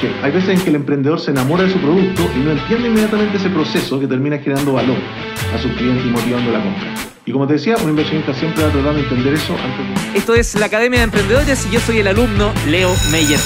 que hay veces en que el emprendedor se enamora de su producto y no entiende inmediatamente ese proceso que termina generando valor a sus clientes y motivando la compra. Y como te decía, un inversionista siempre va a tratar de entender eso antes de... Esto es la Academia de Emprendedores y yo soy el alumno Leo Meyer.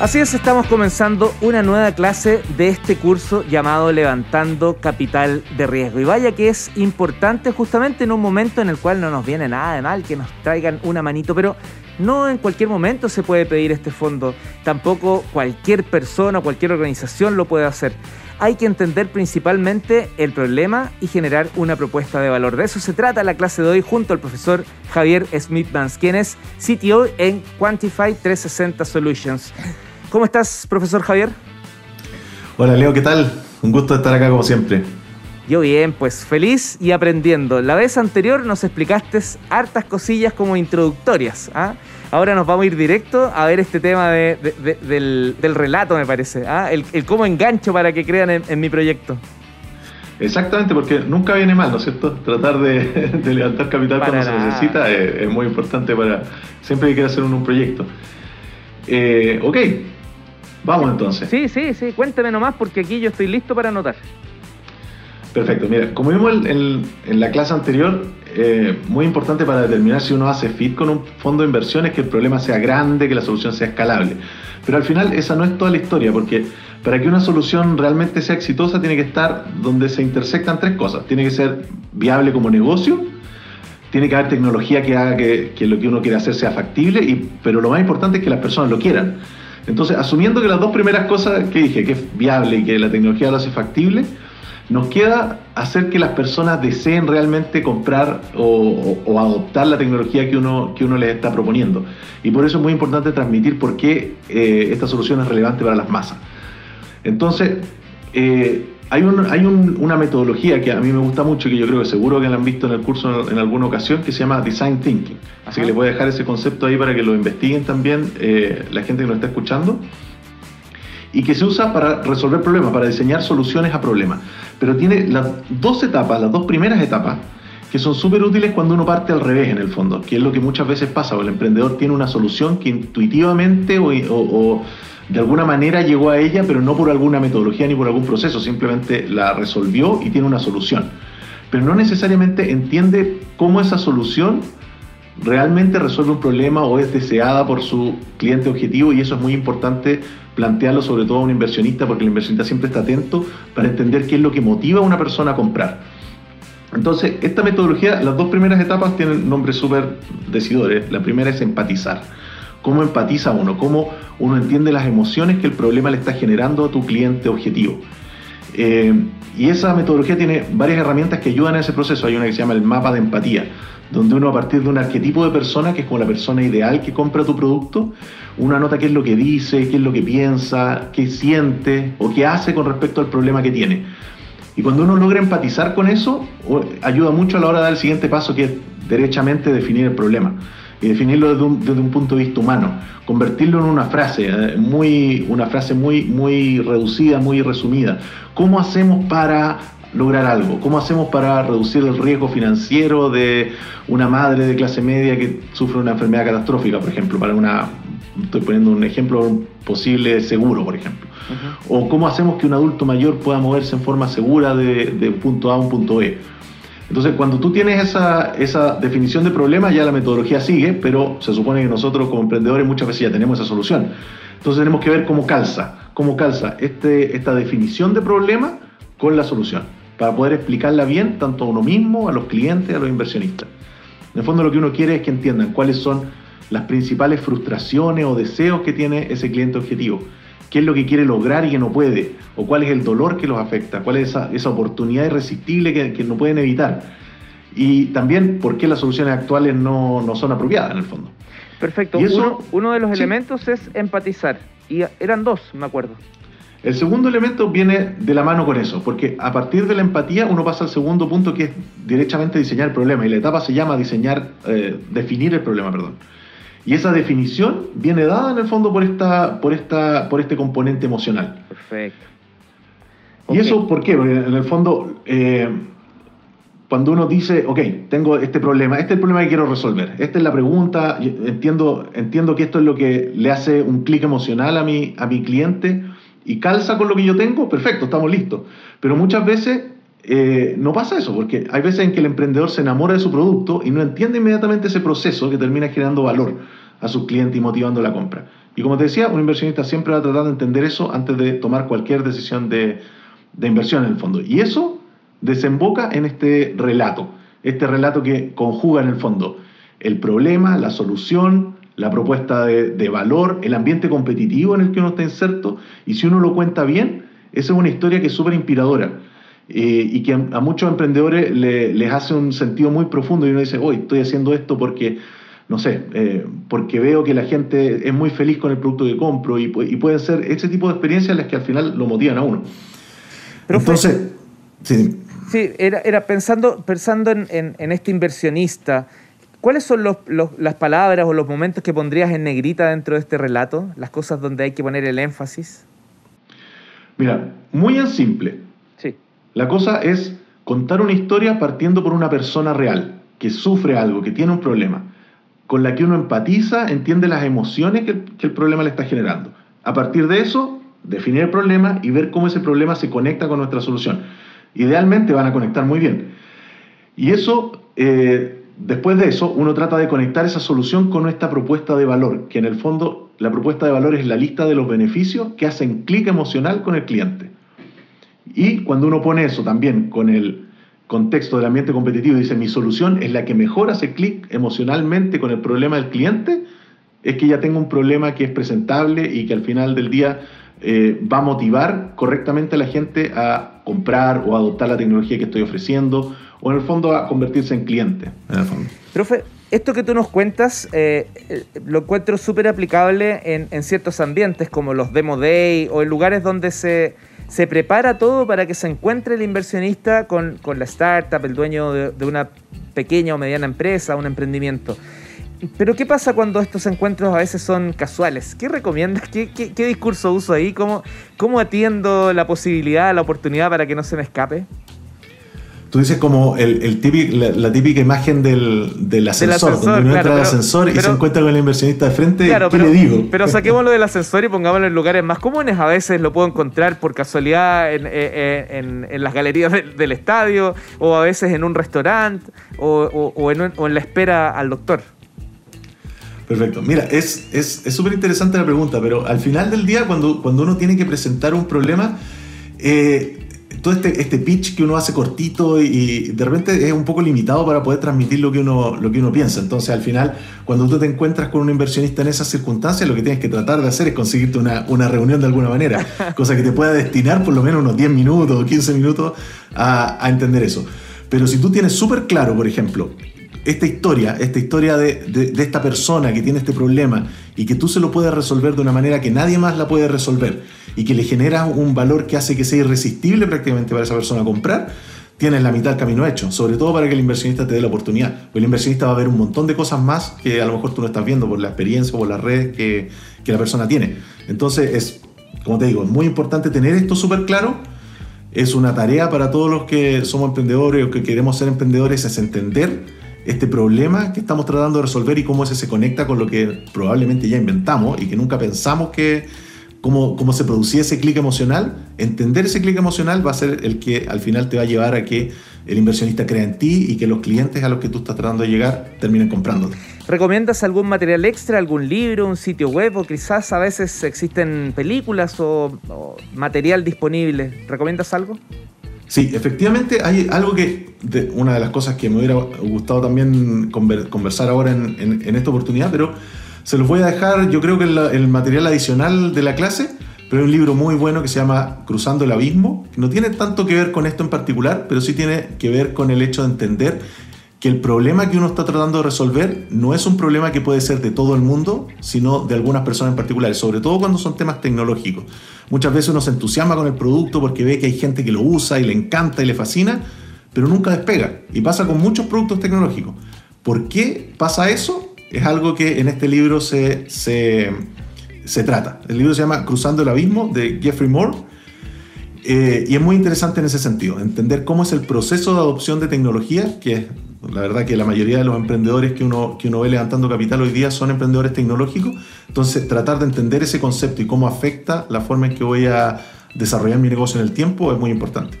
Así es, estamos comenzando una nueva clase de este curso llamado Levantando Capital de Riesgo. Y vaya que es importante justamente en un momento en el cual no nos viene nada de mal que nos traigan una manito, pero no en cualquier momento se puede pedir este fondo. Tampoco cualquier persona o cualquier organización lo puede hacer. Hay que entender principalmente el problema y generar una propuesta de valor. De eso se trata la clase de hoy junto al profesor Javier Smith-Vance, quien es CTO en Quantify 360 Solutions. ¿Cómo estás, profesor Javier? Hola, Leo, ¿qué tal? Un gusto estar acá como siempre. Yo bien, pues feliz y aprendiendo. La vez anterior nos explicaste hartas cosillas como introductorias. ¿ah? Ahora nos vamos a ir directo a ver este tema del, relato, me parece. ¿ah? El, cómo engancho para que crean en, mi proyecto. Exactamente, porque nunca viene mal, ¿no es cierto? Tratar de, levantar capital cuando se necesita es, muy importante para siempre que quiera hacer un, proyecto. Eh, ok, Vamos entonces. Sí, sí, sí, cuénteme nomás porque aquí yo estoy listo para anotar. Perfecto, mira, como vimos en, la clase anterior, eh, muy importante para determinar si uno hace fit con un fondo de inversión es que el problema sea grande, que la solución sea escalable. Pero al final esa no es toda la historia, porque para que una solución realmente sea exitosa tiene que estar donde se intersectan tres cosas. Tiene que ser viable como negocio, tiene que haber tecnología que haga que, lo que uno quiere hacer sea factible, y, pero lo más importante es que las personas lo quieran. Entonces, asumiendo que las dos primeras cosas que dije, que es viable y que la tecnología lo hace factible, nos queda hacer que las personas deseen realmente comprar o, adoptar la tecnología que uno, que uno les está proponiendo. Y por eso es muy importante transmitir por qué eh, esta solución es relevante para las masas. Entonces, eh, hay, una metodología que a mí me gusta mucho, que yo creo que seguro que la han visto en el curso en, alguna ocasión, que se llama Design Thinking. Así que les voy a dejar ese concepto ahí para que lo investiguen también eh, la gente que nos está escuchando. Y que se usa para resolver problemas, para diseñar soluciones a problemas. Pero tiene las dos etapas, las dos primeras etapas, que son súper útiles cuando uno parte al revés en el fondo, que es lo que muchas veces pasa, o el emprendedor tiene una solución que intuitivamente o de alguna manera llegó a ella, pero no por alguna metodología ni por algún proceso, simplemente la resolvió y tiene una solución. Pero no necesariamente entiende cómo esa solución realmente resuelve un problema o es deseada por su cliente objetivo y eso es muy importante plantearlo sobre todo a un inversionista porque el inversionista siempre está atento para entender qué es lo que motiva a una persona a comprar. Entonces, esta metodología, las dos primeras etapas tienen nombres súper decidores. La primera es empatizar cómo empatiza uno, cómo uno entiende las emociones que el problema le está generando a tu cliente objetivo. Eh, y esa metodología tiene varias herramientas que ayudan a ese proceso. Hay una que se llama el mapa de empatía, donde uno a partir de un arquetipo de persona, que es como la persona ideal que compra tu producto, uno anota qué es lo que dice, qué es lo que piensa, qué siente o qué hace con respecto al problema que tiene. Y cuando uno logra empatizar con eso, ayuda mucho a la hora de dar el siguiente paso, que es derechamente definir el problema y definirlo desde un, punto de vista humano, convertirlo en una frase, eh, muy, una frase muy, muy reducida, muy resumida. ¿Cómo hacemos para lograr algo? ¿Cómo hacemos para reducir el riesgo financiero de una madre de clase media que sufre una enfermedad catastrófica, por ejemplo, para una, estoy poniendo un ejemplo, posible seguro, por ejemplo? ¿O cómo hacemos que un adulto mayor pueda moverse en forma segura de, de punto A a un punto B? Entonces, cuando tú tienes esa, esa definición de problema, ya la metodología sigue, pero se supone que nosotros como emprendedores muchas veces ya tenemos esa solución. Entonces tenemos que ver cómo calza, cómo calza este, esta definición de problema con la solución, para poder explicarla bien tanto a uno mismo, a los clientes, a los inversionistas. En el fondo lo que uno quiere es que entiendan cuáles son las principales frustraciones o deseos que tiene ese cliente objetivo qué es lo que quiere lograr y que no puede, o cuál es el dolor que los afecta, cuál es esa, oportunidad irresistible que, no pueden evitar. Y también por qué las soluciones actuales no, son apropiadas en el fondo. Perfecto. uno, uno, de los elementos es empatizar. Y eran dos, me acuerdo. El segundo elemento viene de la mano con eso, porque a partir de la empatía uno pasa al segundo punto que es directamente diseñar el problema. Y la etapa se llama diseñar, eh, definir el problema, perdón. Y esa definición viene dada en el fondo por, esta, por, esta, por este componente emocional. Perfecto. ¿Y eso por qué? Porque en el fondo, eh, cuando uno dice, ok, tengo este problema, este es el problema que quiero resolver, esta es la pregunta, entiendo, entiendo que esto es lo que le hace un clic emocional a mi, a mi cliente y calza con lo que yo tengo, perfecto, estamos listos. Pero muchas veces eh, no pasa eso, porque hay veces en que el emprendedor se enamora de su producto y no entiende inmediatamente ese proceso que termina generando valor a sus clientes y motivando la compra. Y como te decía, un inversionista siempre va a tratar de entender eso antes de tomar cualquier decisión de, de inversión en el fondo. Y eso desemboca en este relato, este relato que conjuga en el fondo el problema, la solución, la propuesta de, valor, el ambiente competitivo en el que uno está inserto, y si uno lo cuenta bien, esa es una historia que es súper inspiradora. Eh, y que a, muchos emprendedores les hace un sentido muy profundo y uno dice, hoy estoy haciendo esto porque, no sé, eh, porque veo que la gente es muy feliz con el producto que compro y, y pueden ser ese tipo de experiencias las que al final lo motivan a uno. Entonces, sí. Sí, era, era pensando, pensando en, en, este inversionista, ¿cuáles son los, las palabras o los momentos que pondrías en negrita dentro de este relato? Las cosas donde hay que poner el énfasis. Mira, muy en simple. La cosa es contar una historia partiendo por una persona real, que sufre algo, que tiene un problema, con la que uno empatiza, entiende las emociones que, el problema le está generando. A partir de eso, definir el problema y ver cómo ese problema se conecta con nuestra solución idealmente van a conectar muy bien. Y eso, eh, después de eso, uno trata de conectar esa solución con nuestra propuesta de valor, que en el fondo la propuesta de valor es la lista de los beneficios que hacen clic emocional con el cliente. Y cuando uno pone eso también con el contexto del ambiente competitivo, dice mi solución es la que mejor hace clic emocionalmente con el problema del cliente, es que ya tengo un problema que es presentable y que al final del día eh, va a motivar correctamente a la gente a comprar o adoptar la tecnología que estoy ofreciendo o en el fondo a convertirse en cliente. Profe, esto que tú nos cuentas eh, eh, lo encuentro súper aplicable en, ciertos ambientes como los Demo Day o en lugares donde se, se prepara todo para que se encuentre el inversionista con, la startup, el dueño de una pequeña o mediana empresa, un emprendimiento. Pero ¿qué pasa cuando estos encuentros a veces son casuales? ¿Qué recomiendas? ¿Qué, discurso uso ahí? ¿Cómo, ¿Cómo atiendo la posibilidad, la oportunidad para que no se me escape? Tú dices como el, la, típica imagen del, ascensor, donde uno entra al ascensor y se encuentra con el inversionista de frente, ¿qué le digo? Pero saquémoslo del ascensor y pongámoslo en lugares más comunes. A veces lo puedo encontrar por casualidad en, en, las galerías del, estadio, o a veces en un restaurante, o, o en la espera al doctor. Perfecto. Mira, es súper es, interesante la pregunta, pero al final del día, cuando, cuando uno tiene que presentar un problema, eh, todo este, este pitch que uno hace cortito y, de repente es un poco limitado para poder transmitir lo que, uno, lo que uno piensa. Entonces, al final, cuando tú te encuentras con un inversionista en esas circunstancias, lo que tienes que tratar de hacer es conseguirte una, una reunión de alguna manera, cosa que te pueda destinar por lo menos unos 10 minutos o 15 minutos a, a entender eso. Pero si tú tienes súper claro, por ejemplo, esta historia, esta historia de, esta persona que tiene este problema y que tú se lo puedes resolver de una manera que nadie más la puede resolver y que le genera un valor que hace que sea irresistible prácticamente para esa persona comprar, tienes la mitad del camino hecho, sobre todo para que el inversionista te dé la oportunidad. Porque el inversionista va a ver un montón de cosas más que a lo mejor tú no estás viendo por la experiencia o por las redes que, que la persona tiene. Entonces es, como te digo, es muy importante tener esto súper claro. Es una tarea para todos los que somos emprendedores o que queremos ser emprendedores, es entender este problema que estamos tratando de resolver y cómo ese se conecta con lo que probablemente ya inventamos y que nunca pensamos que cómo, cómo se producía ese clic emocional, entender ese clic emocional va a ser el que al final te va a llevar a que el inversionista crea en ti y que los clientes a los que tú estás tratando de llegar terminen comprando. ¿Recomiendas algún material extra, algún libro, un sitio web o quizás a veces existen películas o, o material disponible? ¿Recomiendas algo? Sí, efectivamente hay algo que, una de las cosas que me hubiera gustado también conversar ahora en, esta oportunidad, pero se los voy a dejar, yo creo que el, el material adicional de la clase, pero hay un libro muy bueno que se llama Cruzando el Abismo, que no tiene tanto que ver con esto en particular, pero sí tiene que ver con el hecho de entender que el problema que uno está tratando de resolver no es un problema que puede ser de todo el mundo, sino de algunas personas en particular, sobre todo cuando son temas tecnológicos. Muchas veces uno se entusiasma con el producto porque ve que hay gente que lo usa y le encanta y le fascina, pero nunca despega. Y pasa con muchos productos tecnológicos. ¿Por qué pasa eso? Es algo que en este libro se, se, se trata. El libro se llama Cruzando el Abismo de Jeffrey Moore eh, y es muy interesante en ese sentido, entender cómo es el proceso de adopción de tecnología, que es la verdad que la mayoría de los emprendedores que uno, que uno ve levantando capital hoy día son emprendedores tecnológicos, entonces tratar de entender ese concepto y cómo afecta la forma en que voy a desarrollar mi negocio en el tiempo es muy importante.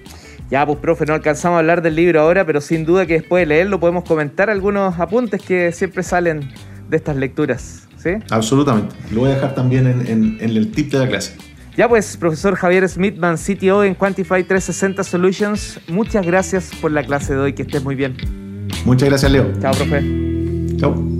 Ya, pues profe, no alcanzamos a hablar del libro ahora, pero sin duda que después de leerlo podemos comentar algunos apuntes que siempre salen de estas lecturas. ¿sí? Absolutamente. Lo voy a dejar también en, en el tip de la clase. Ya pues, profesor Javier Smithman, CTO en Quantify 360 Solutions, muchas gracias por la clase de hoy, que estés muy bien. Muchas gracias, Leo. Chao, profe. Chao.